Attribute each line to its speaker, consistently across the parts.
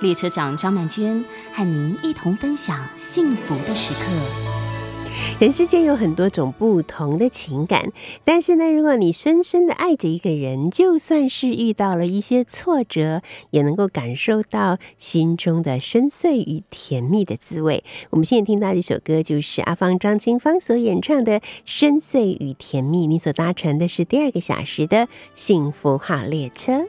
Speaker 1: 列车长张曼娟和您一同分享幸福的时刻。
Speaker 2: 人世间有很多种不同的情感，但是呢，如果你深深的爱着一个人，就算是遇到了一些挫折，也能够感受到心中的深邃与甜蜜的滋味。我们现在听到这首歌，就是阿芳张清芳所演唱的《深邃与甜蜜》。你所搭乘的是第二个小时的幸福号列车。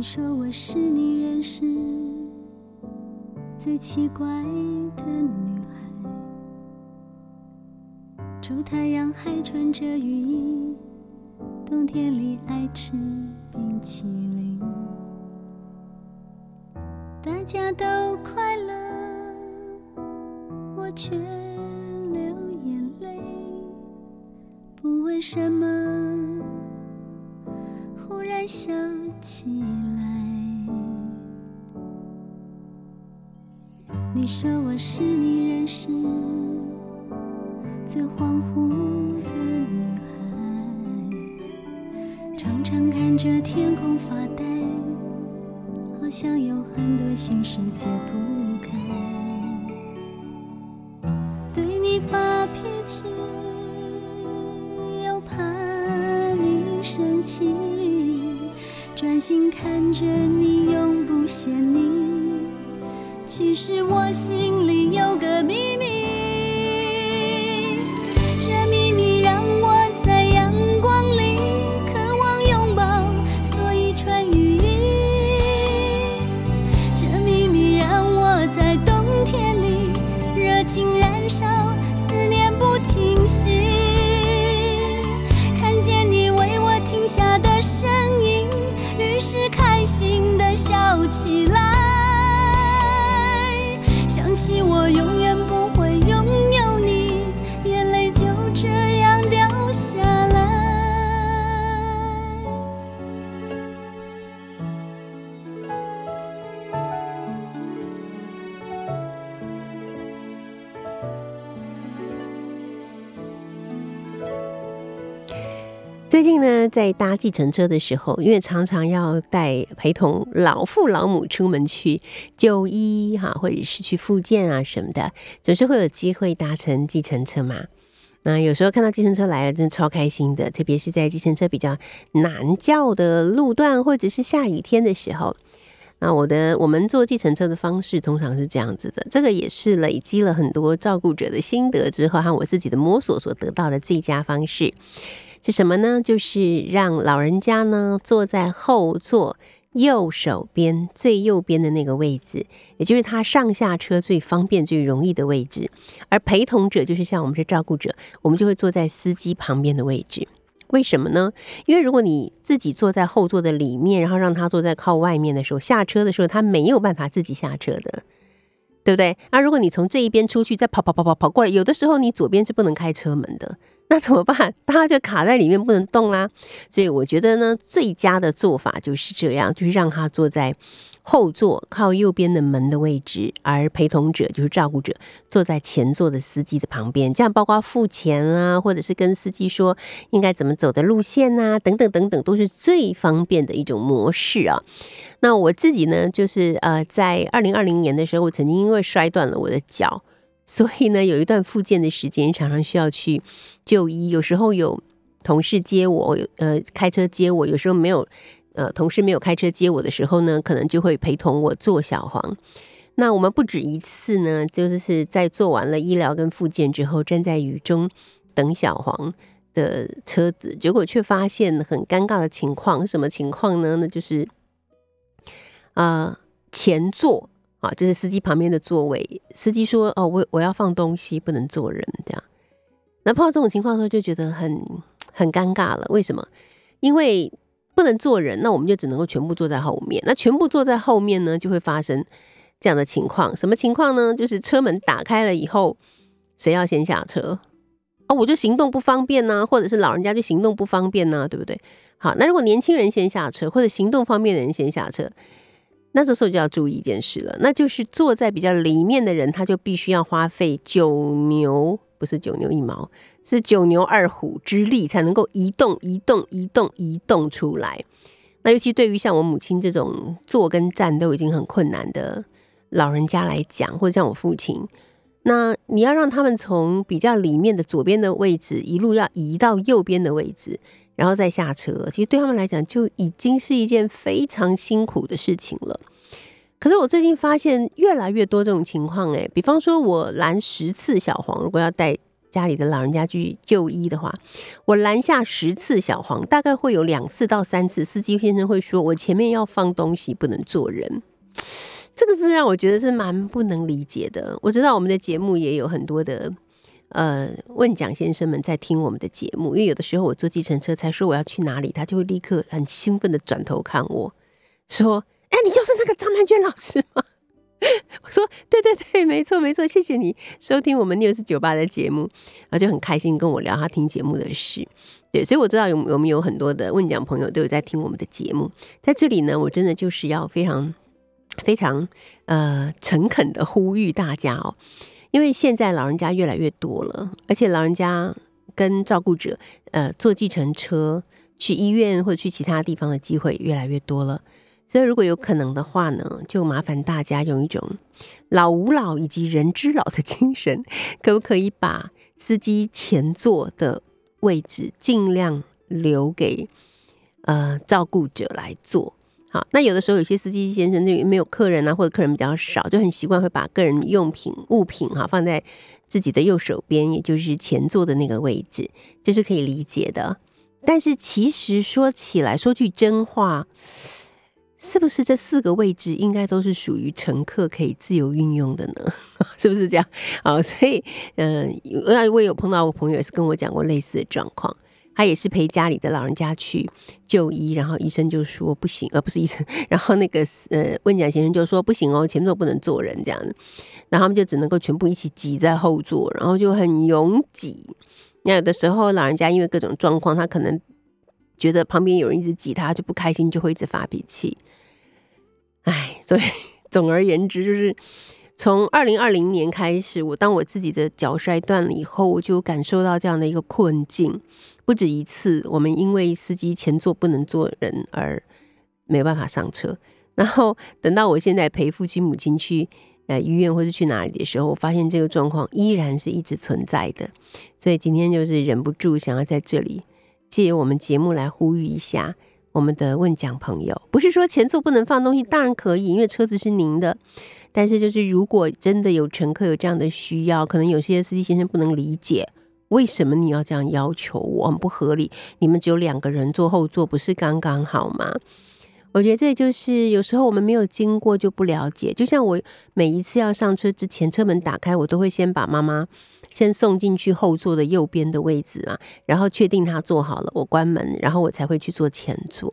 Speaker 3: 你说我是你认识最奇怪的女孩，出太阳还穿着雨衣，冬天里爱吃冰淇淋。大家都快乐，我却流眼泪，不问什么，忽然想起。你说我是你认识最恍惚的女孩，常常看着天空发呆，好像有很多心事解不开。对你发脾气，又怕你生气，专心看着你，永不嫌。其实我心里
Speaker 2: 在搭计程车的时候，因为常常要带陪同老父老母出门去就医哈，或者是去复健啊什么的，总是会有机会搭乘计程车嘛。那有时候看到计程车来了，真的超开心的，特别是在计程车比较难叫的路段，或者是下雨天的时候。那我的我们坐计程车的方式通常是这样子的，这个也是累积了很多照顾者的心得之后和我自己的摸索所得到的最佳方式。是什么呢？就是让老人家呢坐在后座右手边最右边的那个位置，也就是他上下车最方便、最容易的位置。而陪同者就是像我们是照顾者，我们就会坐在司机旁边的位置。为什么呢？因为如果你自己坐在后座的里面，然后让他坐在靠外面的时候，下车的时候他没有办法自己下车的，对不对？那如果你从这一边出去，再跑跑跑跑跑过来，有的时候你左边是不能开车门的。那怎么办？他就卡在里面不能动啦。所以我觉得呢，最佳的做法就是这样，就是让他坐在后座靠右边的门的位置，而陪同者就是照顾者坐在前座的司机的旁边。这样包括付钱啊，或者是跟司机说应该怎么走的路线啊，等等等等，都是最方便的一种模式啊。那我自己呢，就是呃，在二零二零年的时候，我曾经因为摔断了我的脚。所以呢，有一段复健的时间，常常需要去就医。有时候有同事接我，呃，开车接我；有时候没有，呃，同事没有开车接我的时候呢，可能就会陪同我做小黄。那我们不止一次呢，就是在做完了医疗跟复健之后，站在雨中等小黄的车子，结果却发现很尴尬的情况。什么情况呢？那就是啊，前座。啊，就是司机旁边的座位，司机说：“哦，我我要放东西，不能坐人。”这样，那碰到这种情况的时候，就觉得很很尴尬了。为什么？因为不能坐人，那我们就只能够全部坐在后面。那全部坐在后面呢，就会发生这样的情况。什么情况呢？就是车门打开了以后，谁要先下车？啊，我就行动不方便呢，或者是老人家就行动不方便呢，对不对？好，那如果年轻人先下车，或者行动方便的人先下车，那这时候就要注意一件事了，那就是坐在比较里面的人，他就必须要花费九牛，不是九牛一毛。是九牛二虎之力才能够移动、移动、移动、移动出来。那尤其对于像我母亲这种坐跟站都已经很困难的老人家来讲，或者像我父亲，那你要让他们从比较里面的左边的位置一路要移到右边的位置，然后再下车，其实对他们来讲就已经是一件非常辛苦的事情了。可是我最近发现越来越多这种情况，诶，比方说我拦十次小黄，如果要带。家里的老人家去就医的话，我拦下十次小黄，大概会有两次到三次，司机先生会说：“我前面要放东西，不能坐人。”这个是让我觉得是蛮不能理解的。我知道我们的节目也有很多的呃问蒋先生们在听我们的节目，因为有的时候我坐计程车才说我要去哪里，他就会立刻很兴奋的转头看我 说：“哎，你就是那个张曼娟老师吗？”我 说对对对，没错没错，谢谢你收听我们六四九八的节目，然后就很开心跟我聊他听节目的事。对，所以我知道有我们有很多的问讲朋友都有在听我们的节目，在这里呢，我真的就是要非常非常呃诚恳的呼吁大家哦，因为现在老人家越来越多了，而且老人家跟照顾者呃坐计程车去医院或者去其他地方的机会越来越多了。所以，如果有可能的话呢，就麻烦大家用一种老吾老以及人之老的 精神，可不可以把司机前座的位置尽量留给呃照顾者来坐？好，那有的时候有些司机先生就没有客人啊，或者客人比较少，就很习惯会把个人用品物品哈放在自己的右手边，也就是前座的那个位置，这是可以理解的。但是其实说起来，说句真话。是不是这四个位置应该都是属于乘客可以自由运用的呢？是不是这样？好，所以嗯，我有碰到我朋友也是跟我讲过类似的状况，他也是陪家里的老人家去就医，然后医生就说不行，而不是医生，然后那个呃温讲先生就说不行哦，前座不能坐人这样子，然后他们就只能够全部一起挤在后座，然后就很拥挤。那有的时候老人家因为各种状况，他可能。觉得旁边有人一直挤他，就不开心，就会一直发脾气。哎，所以 总而言之，就是从二零二零年开始，我当我自己的脚摔断了以后，我就感受到这样的一个困境，不止一次。我们因为司机前座不能坐人而没办法上车，然后等到我现在陪父亲母亲去呃医院或是去哪里的时候，我发现这个状况依然是一直存在的。所以今天就是忍不住想要在这里。借我们节目来呼吁一下我们的问讲朋友，不是说前座不能放东西，当然可以，因为车子是您的。但是就是如果真的有乘客有这样的需要，可能有些司机先生不能理解，为什么你要这样要求我，很不合理。你们只有两个人坐后座，不是刚刚好吗？我觉得这就是有时候我们没有经过就不了解。就像我每一次要上车之前，车门打开，我都会先把妈妈先送进去后座的右边的位置嘛，然后确定她坐好了，我关门，然后我才会去坐前座。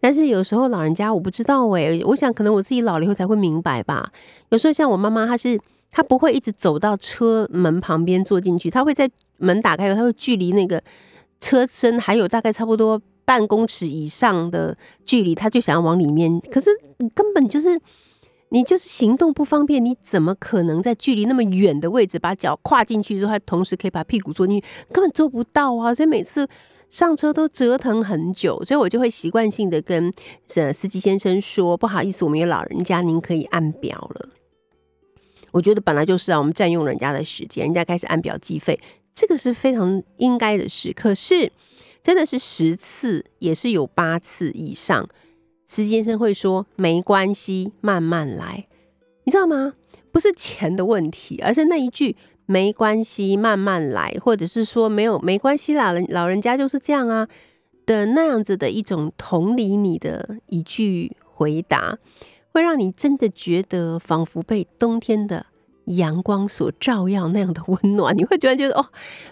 Speaker 2: 但是有时候老人家我不知道诶，我想可能我自己老了以后才会明白吧。有时候像我妈妈，她是她不会一直走到车门旁边坐进去，她会在门打开后，它会距离那个车身还有大概差不多。半公尺以上的距离，他就想要往里面，可是你根本就是你就是行动不方便，你怎么可能在距离那么远的位置把脚跨进去之后，还同时可以把屁股坐进去？根本做不到啊！所以每次上车都折腾很久，所以我就会习惯性的跟呃司机先生说：“不好意思，我们有老人家，您可以按表了。”我觉得本来就是啊，我们占用人家的时间，人家开始按表计费，这个是非常应该的事。可是。真的是十次也是有八次以上，司机先生会说没关系，慢慢来，你知道吗？不是钱的问题，而是那一句没关系，慢慢来，或者是说没有没关系啦，人老人家就是这样啊的那样子的一种同理你的一句回答，会让你真的觉得仿佛被冬天的阳光所照耀那样的温暖，你会突然觉得哦，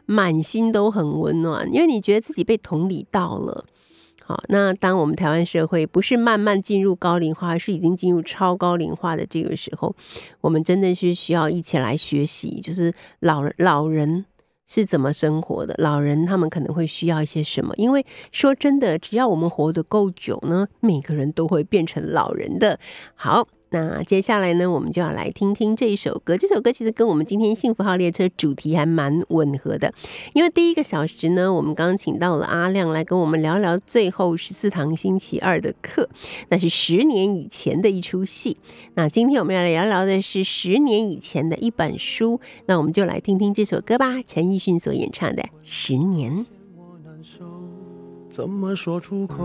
Speaker 2: 满心都很温暖，因为你觉得自己被同理到了。好，那当我们台湾社会不是慢慢进入高龄化，而是已经进入超高龄化的这个时候，我们真的是需要一起来学习，就是老老人是怎么生活的，老人他们可能会需要一些什么。因为说真的，只要我们活得够久呢，每个人都会变成老人的。好。那接下来呢，我们就要来听听这一首歌。这首歌其实跟我们今天幸福号列车主题还蛮吻合的，因为第一个小时呢，我们刚请到了阿亮来跟我们聊聊最后十四堂星期二的课，那是十年以前的一出戏。那今天我们要来聊聊的是十年以前的一本书。那我们就来听听这首歌吧，陈奕迅所演唱的《十年》。
Speaker 4: 怎么说出口？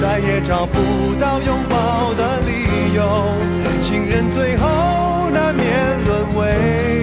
Speaker 4: 再也找不到拥抱的理由。情人最后难免沦为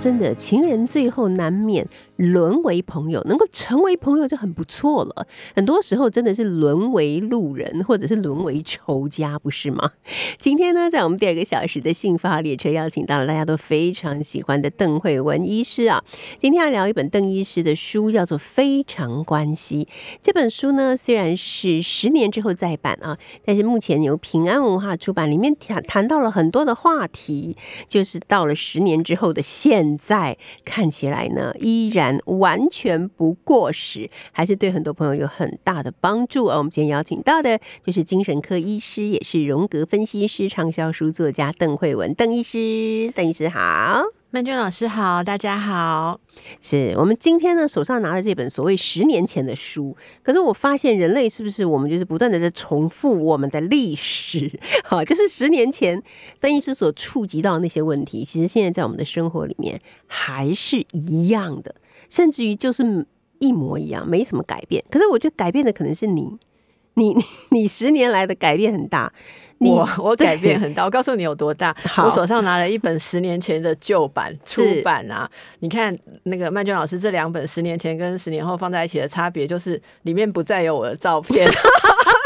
Speaker 2: 真的，情人最后难免。沦为朋友，能够成为朋友就很不错了。很多时候真的是沦为路人，或者是沦为仇家，不是吗？今天呢，在我们第二个小时的幸福号列车，邀请到了大家都非常喜欢的邓慧文医师啊。今天要聊一本邓医师的书，叫做《非常关系》。这本书呢，虽然是十年之后再版啊，但是目前由平安文化出版，里面谈谈到了很多的话题，就是到了十年之后的现在，看起来呢，依然。完全不过时，还是对很多朋友有很大的帮助。而我们今天邀请到的就是精神科医师，也是荣格分析师、畅销书作家邓慧文，邓医师。邓医师好，
Speaker 5: 曼娟老师好，大家好。
Speaker 2: 是我们今天呢手上拿的这本所谓十年前的书，可是我发现人类是不是我们就是不断的在重复我们的历史？好，就是十年前邓医师所触及到那些问题，其实现在在我们的生活里面还是一样的。甚至于就是一模一样，没什么改变。可是我觉得改变的可能是你，你你十年来的改变很大。
Speaker 5: 我我改变很大，我告诉你有多大。我手上拿了一本十年前的旧版出版啊，你看那个曼娟老师这两本十年前跟十年后放在一起的差别，就是里面不再有我的照片。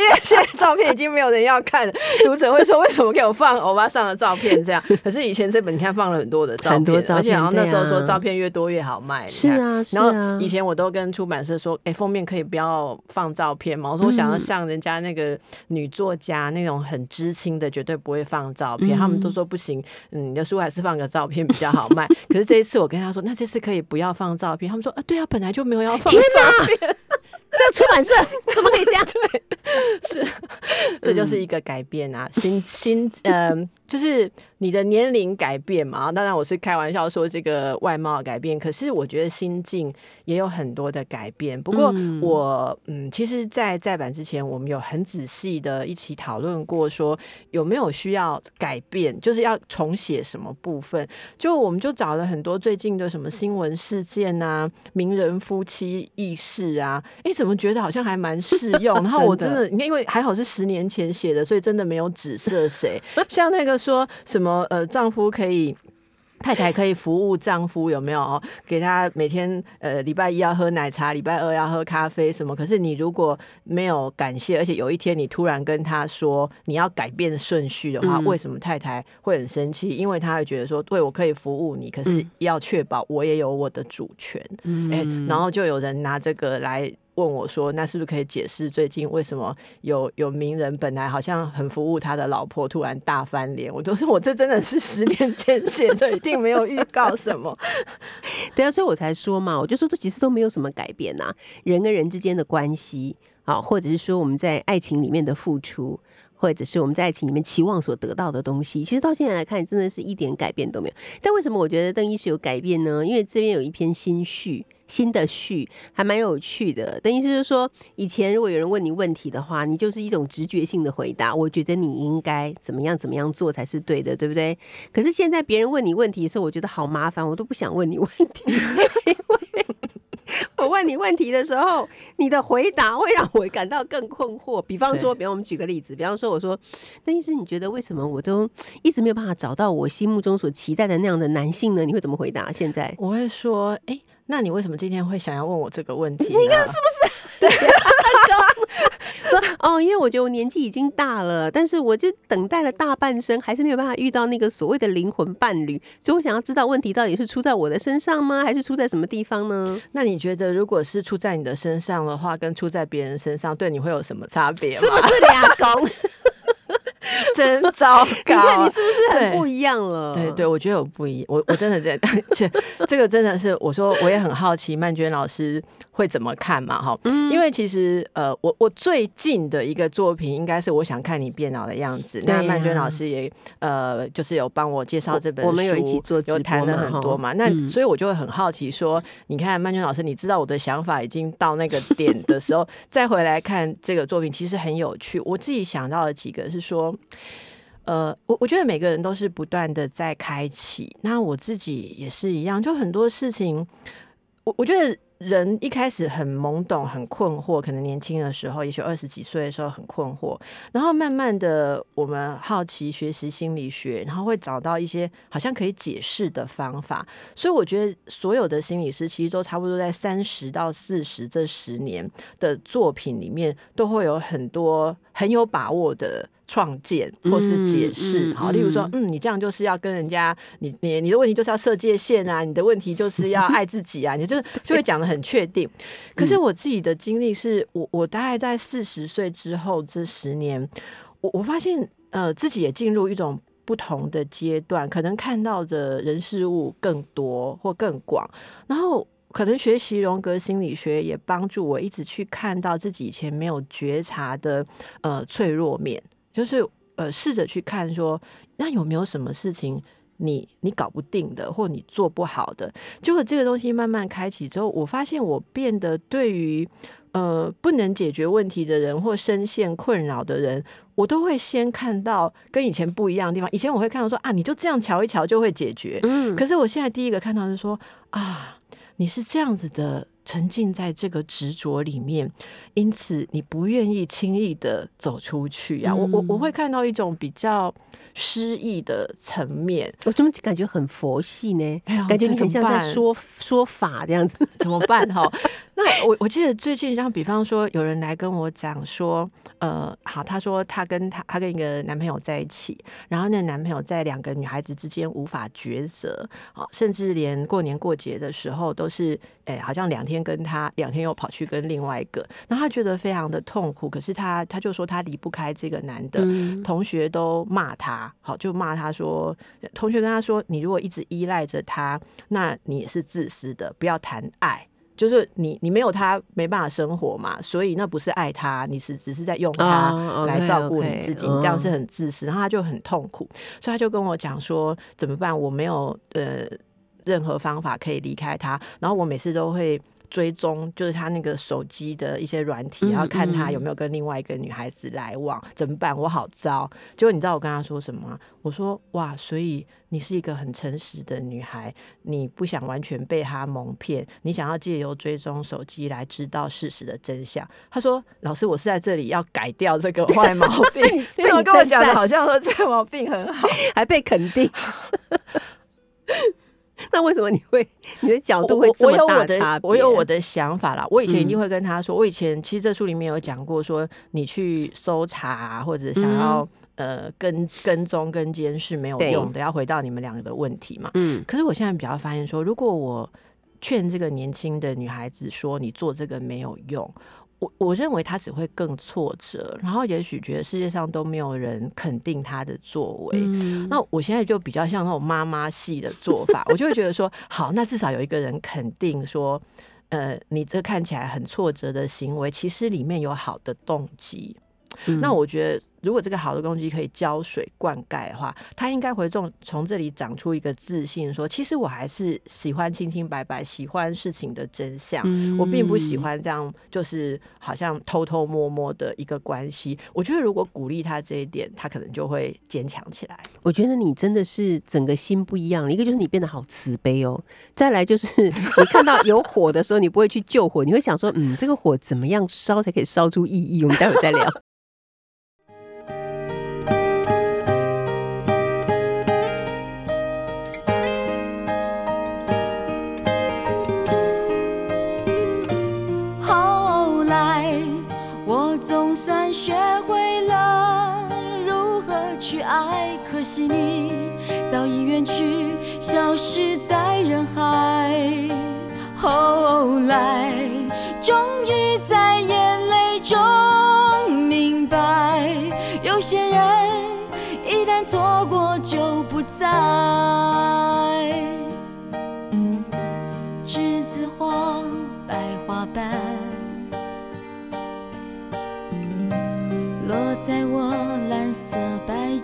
Speaker 5: 因为现在照片已经没有人要看了，读者会说为什么给我放欧巴桑的照片这样？可是以前这本你看放了很多的照片，而且然后那时候说照片越多越好卖。
Speaker 2: 是啊，
Speaker 5: 然后以前我都跟出版社说，哎，封面可以不要放照片嘛？我说我想要像人家那个女作家那种很知青的，绝对不会放照片。他们都说不行，嗯，你的书还是放个照片比较好卖。可是这一次我跟他说，那这次可以不要放照片。他们说，啊，对啊，本来就没有要放照片。
Speaker 2: 这出版社 怎么可以这样？
Speaker 5: 对，是，这就是一个改变啊，新新，嗯，就是。你的年龄改变嘛？当然我是开玩笑说这个外貌改变，可是我觉得心境也有很多的改变。不过我嗯，其实，在再版之前，我们有很仔细的一起讨论过，说有没有需要改变，就是要重写什么部分。就我们就找了很多最近的什么新闻事件啊，名人夫妻轶事啊，哎，怎么觉得好像还蛮适用？然后我真的，你看，因为还好是十年前写的，所以真的没有指涉谁。像那个说什么。呃，丈夫可以，太太可以服务丈夫，有没有？给他每天呃，礼拜一要喝奶茶，礼拜二要喝咖啡，什么？可是你如果没有感谢，而且有一天你突然跟他说你要改变顺序的话，为什么太太会很生气？因为她会觉得说，对我可以服务你，可是要确保我也有我的主权。哎，然后就有人拿这个来。问我说：“那是不是可以解释最近为什么有有名人本来好像很服务他的老婆，突然大翻脸？”我都说：“我这真的是十年间写的，一定没有预告什么。”
Speaker 2: 对啊，所以我才说嘛，我就说这其实都没有什么改变呐，人跟人之间的关系，好，或者是说我们在爱情里面的付出，或者是我们在爱情里面期望所得到的东西，其实到现在来看，真的是一点改变都没有。但为什么我觉得邓医师有改变呢？因为这边有一篇新序。新的序还蛮有趣的，邓医师是说，以前如果有人问你问题的话，你就是一种直觉性的回答。我觉得你应该怎么样怎么样做才是对的，对不对？可是现在别人问你问题的时候，我觉得好麻烦，我都不想问你问题，我问你问题的时候，你的回答会让我感到更困惑。比方说，比方我们举个例子，比方说我说，邓医师，你觉得为什么我都一直没有办法找到我心目中所期待的那样的男性呢？你会怎么回答？现在
Speaker 5: 我会说，哎。那你为什么今天会想要问我这个问题？
Speaker 2: 你看是不是？对，说哦，因为我觉得我年纪已经大了，但是我就等待了大半生，还是没有办法遇到那个所谓的灵魂伴侣，所以我想要知道问题到底是出在我的身上吗，还是出在什么地方呢？
Speaker 5: 那你觉得，如果是出在你的身上的话，跟出在别人身上，对你会有什么差别？
Speaker 2: 是不是俩公？
Speaker 5: 真糟糕！你
Speaker 2: 看你是不是很不一样了？
Speaker 5: 对对，我觉得我不一样，我我真的在，这这个真的是，我说我也很好奇曼娟老师会怎么看嘛？哈，因为其实呃，我我最近的一个作品应该是我想看你变老的样子。那曼娟老师也呃，就是有帮我介绍这本，
Speaker 2: 我们有一起做，
Speaker 5: 有谈了很多嘛。那所以我就会很好奇，说你看曼娟老师，你知道我的想法已经到那个点的时候，再回来看这个作品，其实很有趣。我自己想到的几个是说。呃，我我觉得每个人都是不断的在开启，那我自己也是一样，就很多事情，我我觉得。人一开始很懵懂、很困惑，可能年轻的时候，也许二十几岁的时候很困惑，然后慢慢的，我们好奇学习心理学，然后会找到一些好像可以解释的方法。所以我觉得所有的心理师其实都差不多在三十到四十这十年的作品里面，都会有很多很有把握的。创建或是解释，好，例如说，嗯，你这样就是要跟人家，你你你的问题就是要设界限啊，你的问题就是要爱自己啊，你就 就会讲的很确定。可是我自己的经历是，我我大概在四十岁之后这十年，我我发现，呃，自己也进入一种不同的阶段，可能看到的人事物更多或更广，然后可能学习荣格心理学也帮助我一直去看到自己以前没有觉察的呃脆弱面。就是呃，试着去看说，那有没有什么事情你你搞不定的，或你做不好的？结果这个东西慢慢开启之后，我发现我变得对于呃不能解决问题的人或深陷困扰的人，我都会先看到跟以前不一样的地方。以前我会看到说啊，你就这样瞧一瞧就会解决。嗯，可是我现在第一个看到是说啊，你是这样子的沉浸在这个执着里面，因此你不愿意轻易的走出去呀、我我我会看到一种比较诗意的层面，
Speaker 2: 我怎么感觉很佛系呢？感觉你
Speaker 5: 这怎么
Speaker 2: 很像在
Speaker 5: 办
Speaker 2: 说说法这样子。
Speaker 5: 怎么办哈？那我我记得最近，像比方说，有人来跟我讲说，呃，好，他说他跟他他跟一个男朋友在一起，然后那个男朋友在两个女孩子之间无法抉择，啊，甚至连过年过节的时候都是，哎、好像两天跟他，两天又跑去跟另外一个，然后他觉得非常的痛苦，可是他他就说他离不开这个男的，
Speaker 2: 嗯
Speaker 5: 同学都骂他，好就骂他说，同学跟他说，你如果一直依赖着他，那你也是自私的，不要谈爱。就是你，你没有他没办法生活嘛，所以那不是爱他，你是只是在用他
Speaker 2: 哦
Speaker 5: 来照顾你自己，你这样是
Speaker 2: 嗯
Speaker 5: 很自私。然后他就很痛苦，所以他就跟我讲说怎么办？我没有呃任何方法可以离开他，然后我每次都会。追踪就是他那个手机的一些软体，
Speaker 2: 嗯
Speaker 5: 然后看他
Speaker 2: 嗯
Speaker 5: 有没有跟另外一个女孩子来往，怎么办？我好糟。结果你知道我跟他说什么吗？我说哇，所以你是一个很诚实的女孩，你不想完全被他蒙骗，你想要借由追踪手机来知道事实的真相。他说：“老师，我是在这里要改掉这个坏毛病。你 怎么跟我讲的好像说这个毛病很好？
Speaker 2: 还被肯定。那为什么你会你的角度会
Speaker 5: 我
Speaker 2: 这么
Speaker 5: 我有我
Speaker 2: 大？
Speaker 5: 的我有我的想法啦。我以前一定
Speaker 2: 嗯
Speaker 5: 会跟他说，我以前其实这书里面有讲过，说你去搜查、啊、或者想要、呃跟跟踪跟监视没有用的，要回到你们两个的问题嘛。
Speaker 2: 嗯
Speaker 5: 可是我现在比较发现说，如果我劝这个年轻的女孩子说你做这个没有用，我我认为他只会更挫折，然后也许觉得世界上都没有人肯定他的作为。
Speaker 2: 嗯
Speaker 5: 那我现在就比较像那种妈妈系的做法，我就会觉得说，好，那至少有一个人肯定说，呃，你这看起来很挫折的行为，其实里面有好的动机。
Speaker 2: 嗯
Speaker 5: 那我觉得，如果这个好的动机可以浇水灌溉的话，他应该会从从这里长出一个自信，说其实我还是喜欢清清白白，喜欢事情的真相。
Speaker 2: 嗯
Speaker 5: 我并不喜欢这样，就是好像偷偷摸摸的一个关系。我觉得如果鼓励他这一点，他可能就会坚强起来。
Speaker 2: 我觉得你真的是整个心不一样了。一个就是你变得好慈悲哦，再来就是你看到有火的时候，你不会去救火，你会想说，嗯，这个火怎么样烧才可以烧出意义？我们待会再聊。
Speaker 3: 可惜你早已远去，消失在人海。后来，终于在眼泪中明白，有些人一旦错过就不再。栀子花，白花瓣，落在我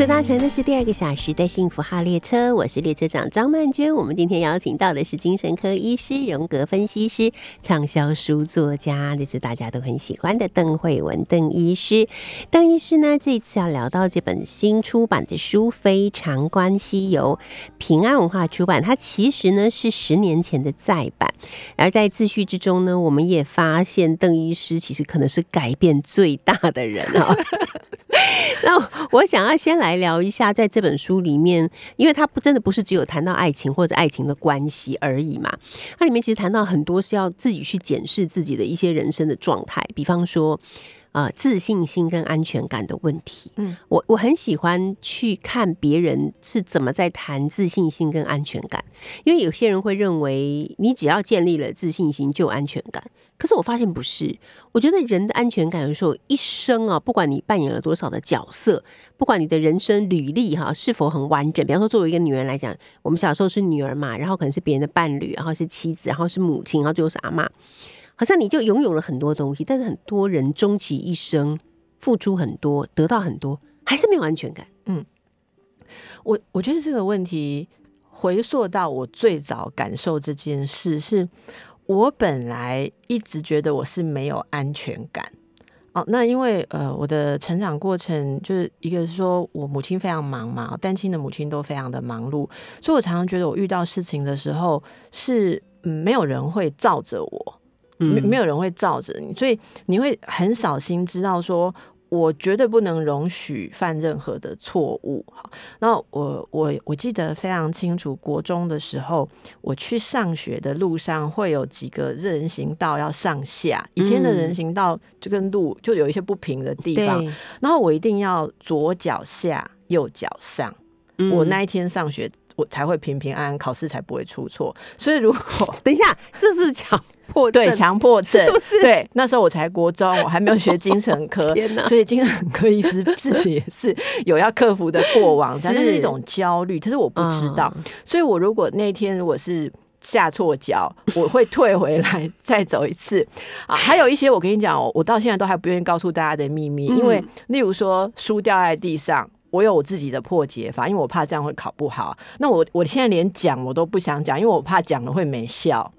Speaker 2: 所搭乘的是第二个小时的幸福号列车，我是列车长张曼娟。我们今天邀请到的是精神科医师、荣格分析师、畅销书作家，这是大家都很喜欢的邓慧文邓医师。邓医师呢，这次要聊到这本新出版的书《非常关系》，由平安文化出版。它其实呢是十年前的再版，而在自序之中呢，我们也发现邓医师其实可能是改变最大的人哦。那我想要先来 来聊一下，在这本书里面，因为它不真的不是只有谈到爱情或者爱情的关系而已嘛，它里面其实谈到很多是要自己去检视自己的一些人生的状态，比方说。呃自信心跟安全感的问题。
Speaker 5: 嗯，
Speaker 2: 我我很喜欢去看别人是怎么在谈自信心跟安全感，因为有些人会认为你只要建立了自信心就有安全感，可是我发现不是。我觉得人的安全感有时候一生啊，不管你扮演了多少的角色，不管你的人生履历哈是否很完整，比方说作为一个女人来讲，我们小时候是女儿嘛，然后可能是别人的伴侣，然后是妻子，然后是母亲，然后最后是阿嬷。好像你就拥有了很多东西，但是很多人终其一生付出很多，得到很多，还是没有安全感。
Speaker 5: 嗯我我觉得这个问题回溯到我最早感受这件事，是我本来一直觉得我是没有安全感。哦，那因为呃，我的成长过程就是一个是说我母亲非常忙嘛，单亲的母亲都非常的忙碌，所以我常常觉得我遇到事情的时候是，没有人会罩着我，没没有人会罩着你，所以你会很小心知道说。我绝对不能容许犯任何的错误。好，那我我我记得非常清楚，国中的时候，我去上学的路上会有几个人行道要上下。以前的人行道就跟路就有一些不平的地方，然后我一定要左脚下，右脚上。我那一天上学，我才会平平安安，考试才不会出错。所以如果
Speaker 2: 等一下，这是强。迫
Speaker 5: 对强迫症
Speaker 2: 是不是？
Speaker 5: 对，那时候我才国中，我还没有学精神科，所以精神科医师自己也是有要克服的过往，但是一种焦虑，可是我不知道，所以我如果那天如果是下错脚，我会退回来再走一次啊。还有一些我跟你讲，我到现在都还不愿意告诉大家的秘密，因为例如说书掉在地上，我有我自己的破解法，因为我怕这样会考不好。那我我现在连讲我都不想讲，因为我怕讲了会没效。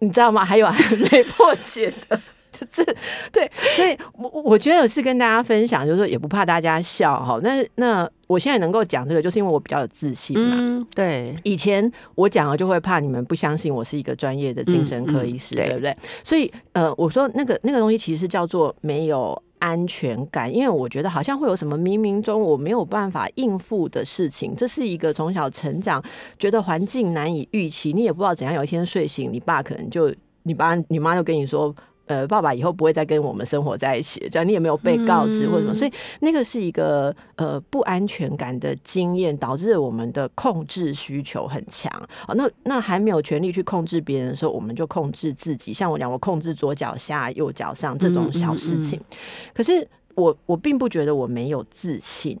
Speaker 5: 你知道吗？还有还 没破解的，这对，所以我我觉得是跟大家分享，就是说也不怕大家笑哈。那那我现在能够讲这个，就是因为我比较有自信嘛。
Speaker 2: 对，
Speaker 5: 以前我讲了就会怕你们不相信我是一个专业的精神科医师，对不对？所以呃，我说那个那个东西其实叫做没有。安全感，因为我觉得好像会有什么冥冥中我没有办法应付的事情，这是一个从小成长觉得环境难以预期，你也不知道怎样。有一天睡醒，你爸可能就你爸你妈就跟你说。呃，爸爸以后不会再跟我们生活在一起，这样你也没有被告知或什么，所以那个是一个呃不安全感的经验，导致我们的控制需求很强。啊，那那还没有权利去控制别人的时候，我们就控制自己。像我讲，我控制左脚下、右脚上这种小事情，可是。我我并不觉得我没有自信，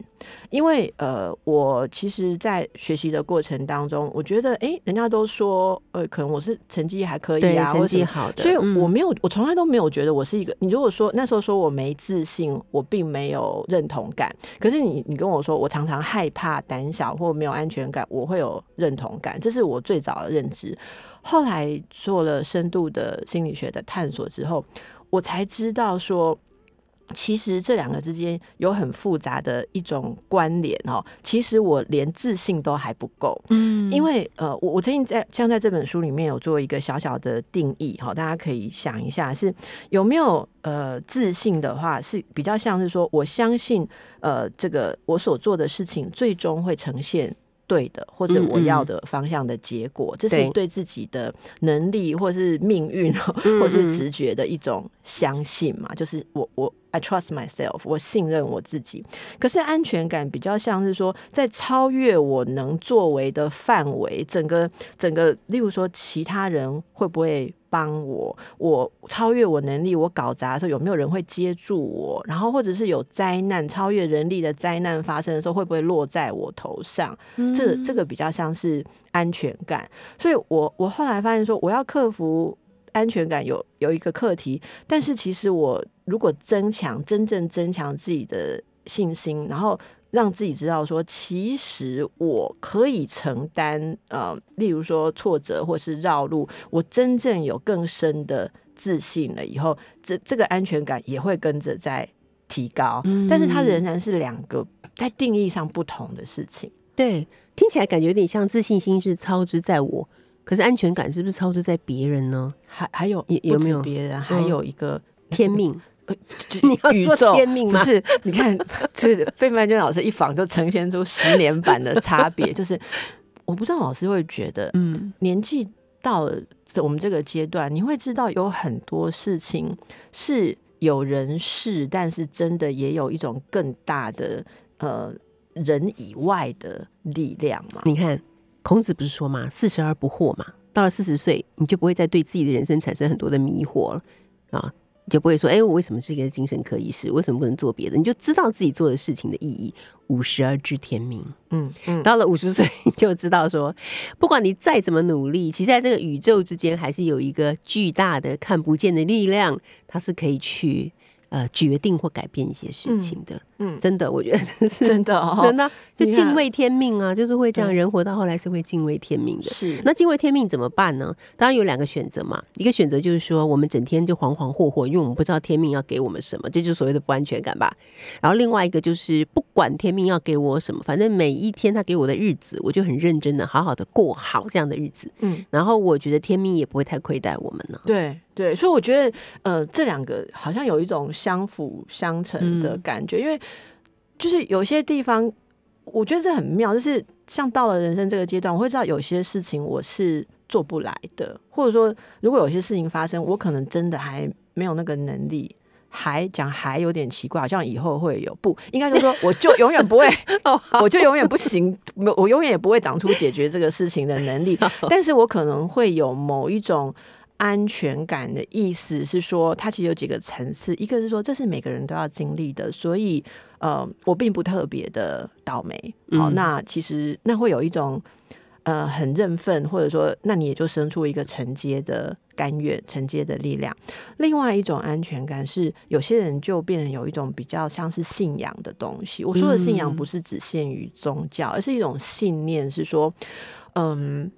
Speaker 5: 因为呃，我其实，在学习的过程当中，我觉得，哎，人家都说，呃，可能我是成绩还可以啊，
Speaker 2: 成绩好的，
Speaker 5: 所以我没有，我从来都没有觉得我是一个。你如果说那时候说我没自信，我并没有认同感。可是你你跟我说，我常常害怕、胆小或没有安全感，我会有认同感，这是我最早的认知。后来做了深度的心理学的探索之后，我才知道说。其实这两个之间有很复杂的一种关联哦。其实我连自信都还不够，嗯，因为呃，我我最近在像在这本书里面有做一个小小的定义哈，大家可以想一下，是有没有呃自信的话，是比较像是说我相信呃这个我所做的事情最终会呈现。对的，或者我要的方向的结果，这是对自己的能力，或是命运，或是直觉的一种相信嘛？就是我我 I trust myself，我信任我自己。可是安全感比较像是说，在超越我能作为的范围，整个整个，例如说，其他人会不会？帮我，我超越我能力，我搞砸的时候有没有人会接住我？然后或者是有灾难，超越人力的灾难发生的时候，会不会落在我头上？这这个比较像是安全感。所以我我后来发现说，我要克服安全感有有一个课题，但是其实我如果增强真正增强自己的信心，然后。让自己知道说，其实我可以承担呃，例如说挫折或是绕路，我真正有更深的自信了以后，这这个安全感也会跟着在提高。但是它仍然是两个在定义上不同的事情。
Speaker 2: 对，听起来感觉有点像自信心是操之在我，可是安全感是不是操之在别人呢？
Speaker 5: 还还有有没有别人？还有一个
Speaker 2: 天命。你要说天命
Speaker 5: 不是？你看，这费曼娟老师一访就呈现出十年版的差别。就是我不知道老师会觉得，嗯，年纪到了我们这个阶段，你会知道有很多事情是有人事，但是真的也有一种更大的呃人以外的力量嘛。
Speaker 2: 你看，孔子不是说嘛，四十而不惑嘛，到了四十岁，你就不会再对自己的人生产生很多的迷惑了啊。你就不会说，哎，我为什么是一个精神科医师？为什么不能做别的？你就知道自己做的事情的意义。五十而知天命，
Speaker 5: 嗯嗯，
Speaker 2: 到了五十岁就知道说，不管你再怎么努力，其实在这个宇宙之间，还是有一个巨大的看不见的力量，它是可以去。呃，决定或改变一些事情的，嗯，真的，我觉得是
Speaker 5: 真的，哦，
Speaker 2: 真的，就敬畏天命啊，就是会这样，人活到后来是会敬畏天命的。
Speaker 5: 是，
Speaker 2: 那敬畏天命怎么办呢？当然有两个选择嘛，一个选择就是说，我们整天就惶惶惑惑，因为我们不知道天命要给我们什么，这就是所谓的不安全感吧。然后另外一个就是，不管天命要给我什么，反正每一天他给我的日子，我就很认真的、好好的过好这样的日子。嗯，然后我觉得天命也不会太亏待我们呢。
Speaker 5: 对。对，所以我觉得，呃，这两个好像有一种相辅相成的感觉，因为就是有些地方，我觉得这很妙，就是像到了人生这个阶段，我会知道有些事情我是做不来的，或者说，如果有些事情发生，我可能真的还没有那个能力，还讲还有点奇怪，好像以后会有，不应该就说，我就永远不会，我就永远不行，我永远也不会长出解决这个事情的能力，但是我可能会有某一种。安全感的意思是说，它其实有几个层次。一个是说，这是每个人都要经历的，所以呃，我并不特别的倒霉。好，那其实那会有一种呃很认份，或者说，那你也就生出一个承接的甘愿、承接的力量。另外一种安全感是，有些人就变成有一种比较像是信仰的东西。我说的信仰不是只限于宗教，而是一种信念，是说，嗯。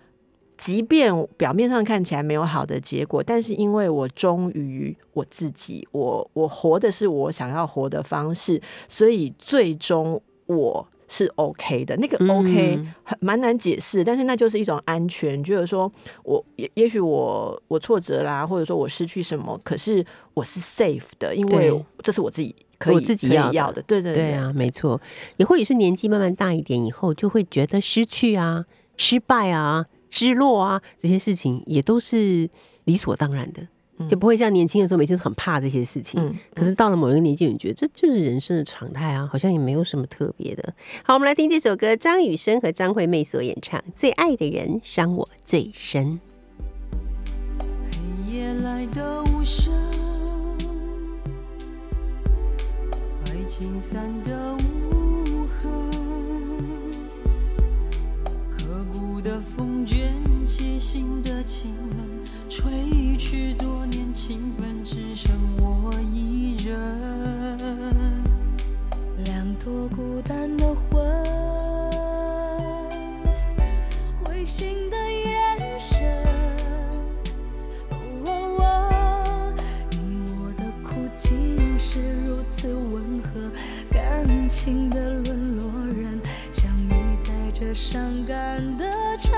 Speaker 5: 即便表面上看起来没有好的结果，但是因为我忠于我自己，我我活的是我想要活的方式，所以最终我是 OK 的。那个 OK 很蛮难解释，但是那就是一种安全，就是说我也也许我我挫折啦，或者说我失去什么，可是我是 safe 的，因为这是我自己可以
Speaker 2: 自己
Speaker 5: 要的。对
Speaker 2: 对
Speaker 5: 对
Speaker 2: 啊，没错。也或许是年纪慢慢大一点以后，就会觉得失去啊、失败啊。失落啊，这些事情也都是理所当然的，就不会像年轻的时候每天很怕这些事情。可是到了某一个年纪，你觉得这就是人生的常态啊，好像也没有什么特别的。好，我们来听这首歌，张雨生和张惠妹所演唱《最爱的人伤我最深》。
Speaker 6: 黑夜来的无声，爱情散的无痕。刻骨的风卷起心的清冷，吹去多年情分，只剩我一人。
Speaker 3: 两朵孤单的魂，灰心的眼神。你我的苦竟是如此温和，感情的沦落人，相遇在这伤感的城。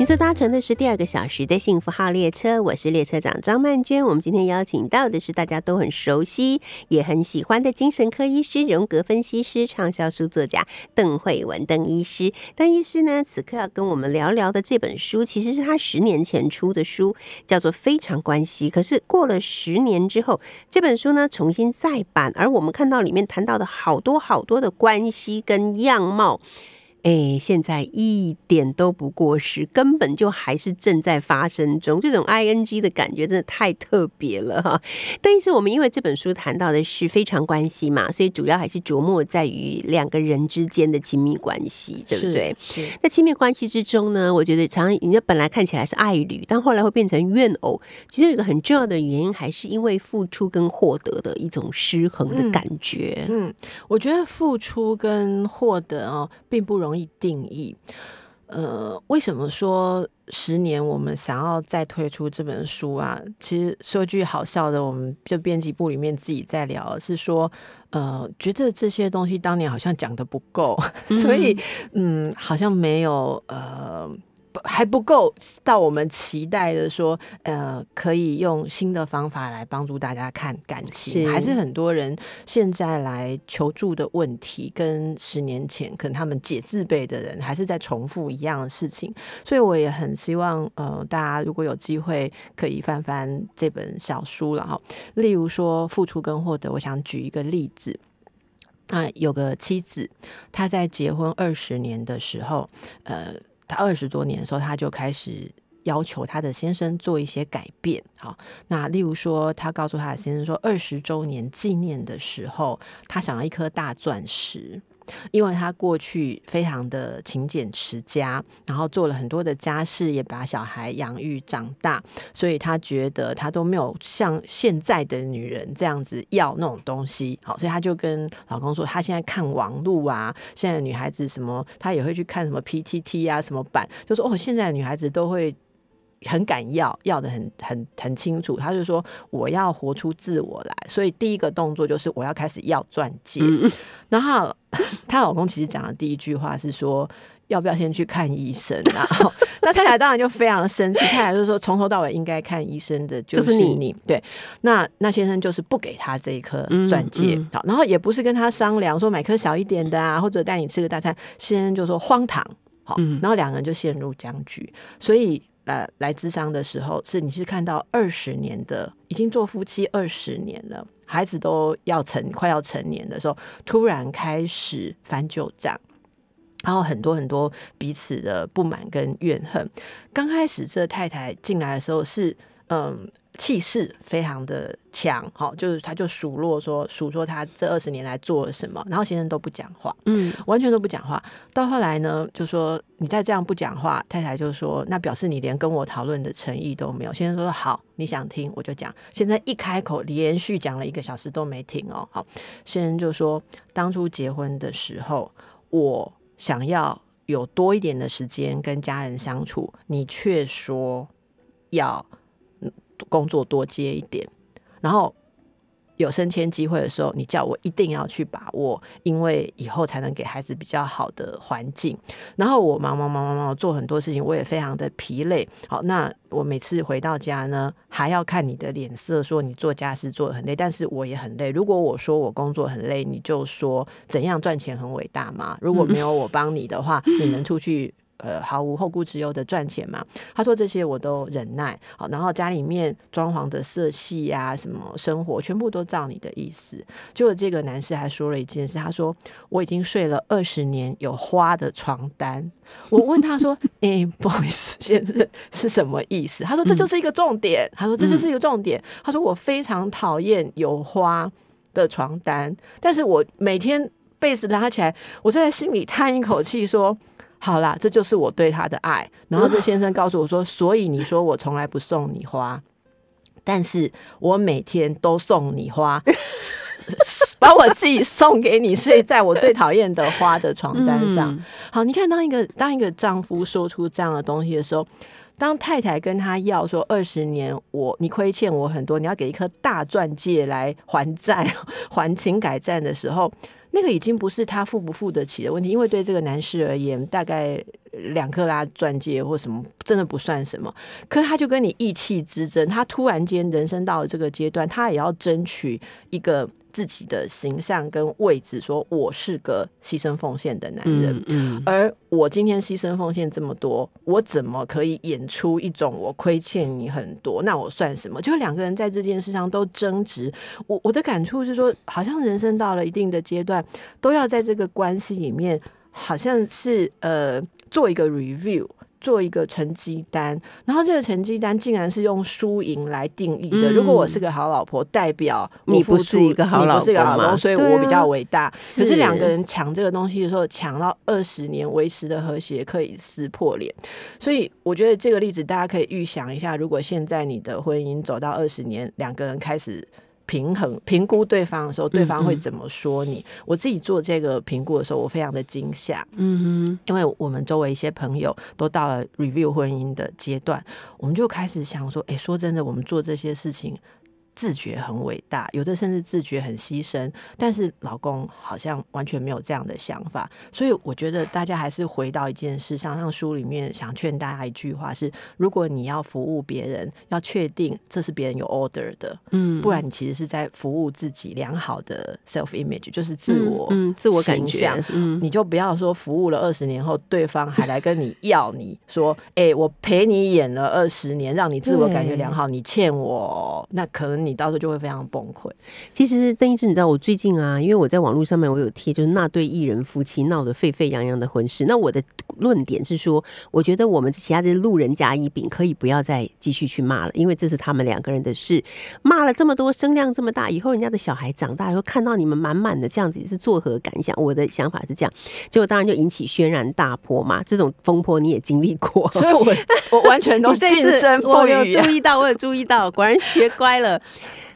Speaker 2: 你所搭乘的是第二个小时的幸福号列车，我是列车长张曼娟。我们今天邀请到的是大家都很熟悉、也很喜欢的精神科医师、荣格分析师、畅销书作家邓慧文邓医师。邓医师呢，此刻要跟我们聊聊的这本书，其实是他十年前出的书，叫做《非常关系》。可是过了十年之后，这本书呢重新再版，而我们看到里面谈到的好多好多的关系跟样貌。哎，现在一点都不过时，根本就还是正在发生中。这种 ing 的感觉真的太特别了哈。但是我们因为这本书谈到的是非常关系嘛，所以主要还是琢磨在于两个人之间的亲密关系，对不对？
Speaker 5: 是
Speaker 2: 在亲密关系之中呢，我觉得常常人家本来看起来是爱侣，但后来会变成怨偶。其实有一个很重要的原因，还是因为付出跟获得的一种失衡的感觉。
Speaker 5: 嗯，我觉得付出跟获得哦，并不容易定义。呃，为什么说十年我们想要再推出这本书啊？其实说句好笑的，我们就编辑部里面自己在聊，是说，呃，觉得这些东西当年好像讲的不够，所以嗯，好像没有呃。不还不够到我们期待的说，呃，可以用新的方法来帮助大家看感情，
Speaker 2: 是。
Speaker 5: 还是很多人现在来求助的问题，跟十年前可能他们解字辈的人还是在重复一样的事情，所以我也很希望，呃，大家如果有机会可以翻翻这本小书了哈，例如说付出跟获得，我想举一个例子。啊，有个妻子，她在结婚二十年的时候，呃，她二十多年的时候，她就开始要求她的先生做一些改变。好，那例如说，她告诉她的先生说，二十周年纪念的时候，她想要一颗大钻石。因为她过去非常的勤俭持家，然后做了很多的家事，也把小孩养育长大，所以她觉得她都没有像现在的女人这样子要那种东西。好，所以她就跟老公说，她现在看网路啊，现在女孩子什么，她也会去看什么 PTT 啊，什么版，就说哦，现在女孩子都会。很敢要，要的很很很清楚。他就说我要活出自我来，所以第一个动作就是我要开始要钻戒。然后她老公其实讲的第一句话是说，要不要先去看医生啊？那太太当然就非常生气，太太就说从头到尾应该看医生的就是
Speaker 2: 就是你
Speaker 5: 你。对，那那先生就是不给他这一颗
Speaker 2: 嗯
Speaker 5: 钻戒
Speaker 2: 嗯，
Speaker 5: 好，然后也不是跟他商量说买颗小一点的啊，或者带你吃个大餐，先生就说荒唐。好，
Speaker 2: 嗯
Speaker 5: 然后两个人就陷入僵局，所以呃，来咨商的时候，是你是看到二十年的，已经做夫妻二十年了，孩子都要成快要成年的时候，突然开始翻旧账。然后很多很多彼此的不满跟怨恨。刚开始这太太进来的时候是嗯气势非常的强，好，就是他就数落说数说他这二十年来做了什么，然后先生都不讲话，
Speaker 2: 嗯，
Speaker 5: 完全都不讲话。到后来呢，就说你再这样不讲话，太太就说那表示你连跟我讨论的诚意都没有。先生说好，你想听我就讲。现在一开口连续讲了一个小时都没停哦。好，先生就说当初结婚的时候，我想要有多一点的时间跟家人相处，你却说要嗯工作多接一点，然后有升迁机会的时候，你叫我一定要去把握，因为以后才能给孩子比较好的环境。然后我忙忙忙忙忙做很多事情，我也非常的疲累。好，那我每次回到家呢，还要看你的脸色，说你做家事做的很累，但是我也很累。如果我说我工作很累，你就说怎样赚钱很伟大吗？如果没有我帮你的话，你能出去？呃，毫无后顾之忧的赚钱嘛？他说这些我都忍耐，好，然后家里面装潢的色系呀、什么生活，全部都照你的意思。结果这个男士还说了一件事，他说我已经睡了二十年有花的床单。我问他说：“诶、不好意思，先生是什么意思？”他说：“这就是一个重点。他说：“这就是一个重点。他说：“我非常讨厌有花的床单，但是我每天被子拉起来，我在心里叹一口气说。”好啦，这就是我对他的爱。然后这先生告诉我说：“所以你说我从来不送你花，但是我每天都送你花，把我自己送给你，睡在我最讨厌的花的床单上。
Speaker 2: 嗯
Speaker 5: 好，你看，当一个当一个丈夫说出这样的东西的时候，当太太跟他要说二十年我你亏欠我很多，你要给一颗大钻戒来还债、还情改债的时候，那个已经不是他付不付得起的问题，因为对这个男士而言，大概两克拉钻戒或什么真的不算什么。可他就跟你意气之争，他突然间人生到了这个阶段，他也要争取一个自己的形象跟位置，说我是个牺牲奉献的男人。
Speaker 2: 嗯
Speaker 5: 而我今天牺牲奉献这么多，我怎么可以演出一种我亏欠你很多？那我算什么？就两个人在这件事上都争执。我我的感触是说，好像人生到了一定的阶段，都要在这个关系里面，好像是呃做一个 review。做一个成绩单，然后这个成绩单竟然是用输赢来定义的。
Speaker 2: 嗯
Speaker 5: 如果我是个好老婆，代表
Speaker 2: 你不是一个好老婆
Speaker 5: 所以我比较
Speaker 2: 啊
Speaker 5: 伟大。
Speaker 2: 是
Speaker 5: 可是两个人抢这个东西的时候，抢到二十年维持的和谐可以撕破脸。所以我觉得这个例子大家可以预想一下，如果现在你的婚姻走到二十年，两个人开始。平衡评估对方的时候，对方会怎么说你？我自己做这个评估的时候，我非常的惊吓，
Speaker 2: 嗯哼
Speaker 5: 因为我们周围一些朋友都到了 review 婚姻的阶段，我们就开始想说，哎、说真的，我们做这些事情。自觉很伟大，有的甚至自觉很牺牲，但是老公好像完全没有这样的想法，所以我觉得大家还是回到一件事上，像书里面想劝大家一句话是：如果你要服务别人，要确定这是别人有 order 的，
Speaker 2: 嗯
Speaker 5: 不然你其实是在服务自己良好的 self image，就是自我
Speaker 2: 嗯，自我感觉，嗯。
Speaker 5: 你就不要说服务了二十年后，对方还来跟你要你 说，哎、我陪你演了二十年，让你自我感觉良好，你欠我，那可能你到时候就会非常崩溃。
Speaker 2: 其实邓医师，你知道我最近啊，因为我在网络上面我有贴，就是那对艺人夫妻闹得沸沸扬扬的婚事。那我的论点是说，我觉得我们其他的路人甲乙丙可以不要再继续去骂了，因为这是他们两个人的事。骂了这么多，声量这么大，以后人家的小孩长大以后看到你们满满的这样子，是作何感想？我的想法是这样，结果当然就引起轩然大波嘛。这种风波你也经历过，
Speaker 5: 所以我我完全都
Speaker 2: 你这次
Speaker 5: 晋升
Speaker 2: 我有
Speaker 5: 不语啊
Speaker 2: 注意到，我有注意到，果然学乖了。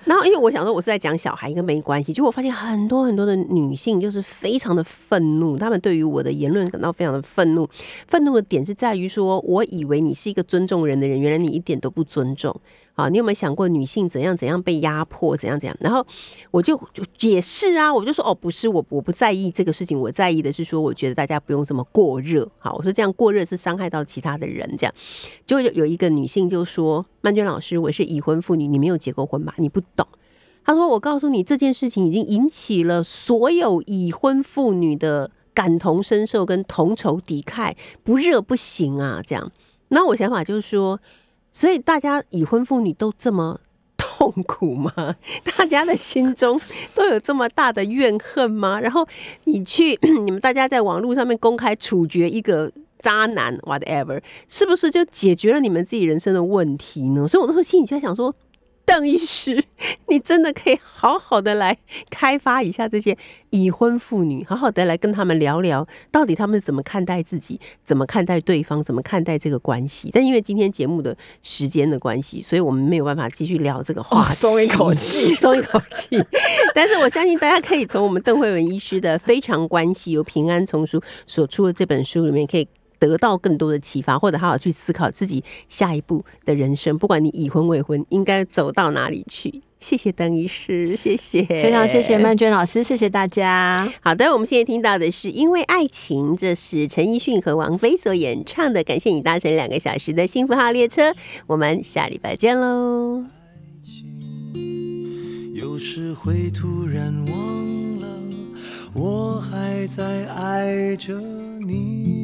Speaker 2: 然后，因为我想说我是在讲小孩，应该没关系。就我发现很多很多的女性就是非常的愤怒，她们对于我的言论感到非常的愤怒。愤怒的点是在于说，我以为你是一个尊重人的人，原来你一点都不尊重。啊，你有没有想过女性怎样怎样被压迫，怎样怎样？然后我就就解释啊，我就说哦，不是我我不在意这个事情，我在意的是说，我觉得大家不用这么过热。好，我说这样过热是伤害到其他的人，这样。就有一个女性就说：“曼娟老师，我是已婚妇女，你没有结过婚吧？你不懂。”她说：“我告诉你，这件事情已经引起了所有已婚妇女的感同身受跟同仇敌忾，不热不行啊！”这样，那我想法就是说，所以大家已婚妇女都这么。痛苦吗？大家的心中都有这么大的怨恨吗？然后你去，你们大家在网络上面公开处决一个渣男，whatever，是不是就解决了你们自己人生的问题呢？所以我那时候心里就在想说，邓医师，你真的可以好好的来开发一下这些已婚妇女，好好的来跟他们聊聊，到底他们怎么看待自己，怎么看待对方，怎么看待这个关系。但因为今天节目的时间的关系，所以我们没有办法继续聊这个话题，
Speaker 5: 松一口气
Speaker 2: 松一口气。但是我相信大家可以从我们邓慧文医师的《非常关系》由平安丛书所出的这本书里面，可以得到更多的启发，或者好好去思考自己下一步的人生。不管你已婚未婚，应该走到哪里去。谢谢邓医师，谢谢，
Speaker 5: 非常谢谢曼娟老师，谢谢大家。
Speaker 2: 好的，我们现在听到的是《因为爱情》，这是陈奕迅和王菲所演唱的。感谢你搭乘两个小时的幸福号列车，我们下礼拜见喽。
Speaker 4: 有时会突然忘了，我还在爱着你。